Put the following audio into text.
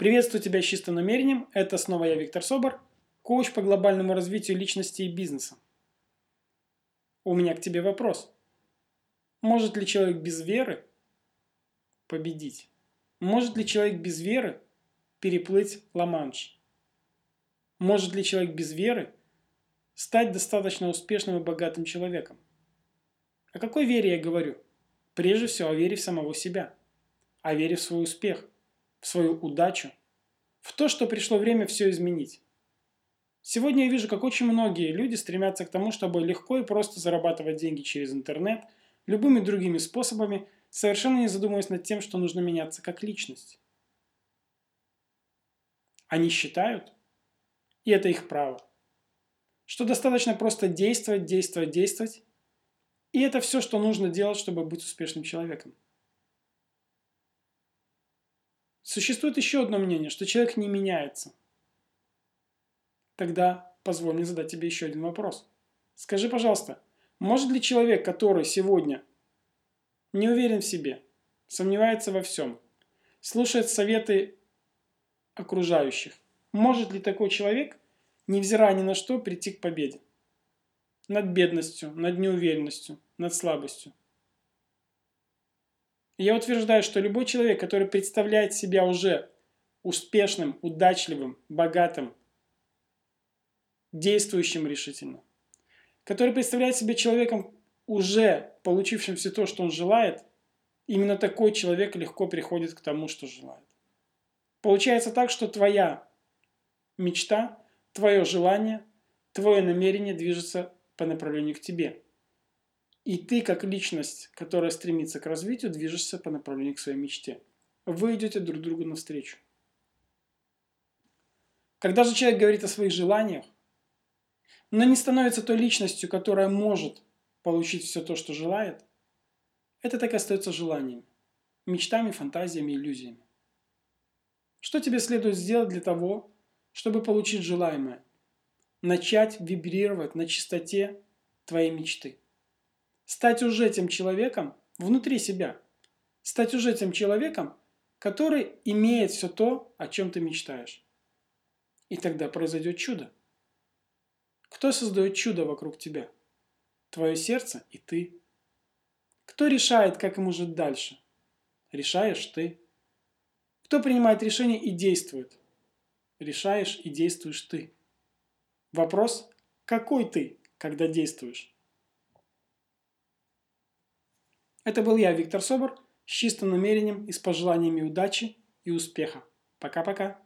Приветствую тебя с чистым намерением. Это снова я, Виктор Собор, коуч по глобальному развитию личности и бизнеса. У меня к тебе вопрос. Может ли человек без веры победить? Может ли человек без веры переплыть Ла-Манш? Может ли человек без веры стать достаточно успешным и богатым человеком? О какой вере я говорю? Прежде всего о вере в самого себя, о вере в свой успех, в свою удачу, в то, что пришло время все изменить. Сегодня я вижу, как очень многие люди стремятся к тому, чтобы легко и просто зарабатывать деньги через интернет, любыми другими способами, совершенно не задумываясь над тем, что нужно меняться как личность. Они считают, и это их право, что достаточно просто действовать, действовать, действовать, и это все, что нужно делать, чтобы быть успешным человеком. Существует еще одно мнение, что человек не меняется. Тогда позволь мне задать тебе еще один вопрос. Скажи, пожалуйста, может ли человек, который сегодня не уверен в себе, сомневается во всем, слушает советы окружающих, может ли такой человек, невзирая ни на что, прийти к победе? Над бедностью, над неуверенностью, над слабостью. Я утверждаю, что любой человек, который представляет себя уже успешным, удачливым, богатым, действующим решительно, который представляет себя человеком, уже получившим все то, что он желает, именно такой человек легко приходит к тому, что желает. Получается так, что твоя мечта, твое желание, твое намерение движется по направлению к тебе. И ты, как личность, которая стремится к развитию, движешься по направлению к своей мечте. Вы идете друг другу навстречу. Когда же человек говорит о своих желаниях, но не становится той личностью, которая может получить все то, что желает, это так и остается желанием, мечтами, фантазиями, иллюзиями. Что тебе следует сделать для того, чтобы получить желаемое? Начать вибрировать на чистоте твоей мечты. Стать уже тем человеком внутри себя. Стать уже тем человеком, который имеет все то, о чем ты мечтаешь. И тогда произойдет чудо. Кто создает чудо вокруг тебя? Твое сердце и ты. Кто решает, как ему жить дальше? Решаешь ты. Кто принимает решение и действует? Решаешь и действуешь ты. Вопрос, какой ты, когда действуешь? Это был я, Виктор Собор, с чистым намерением и с пожеланиями удачи и успеха. Пока-пока.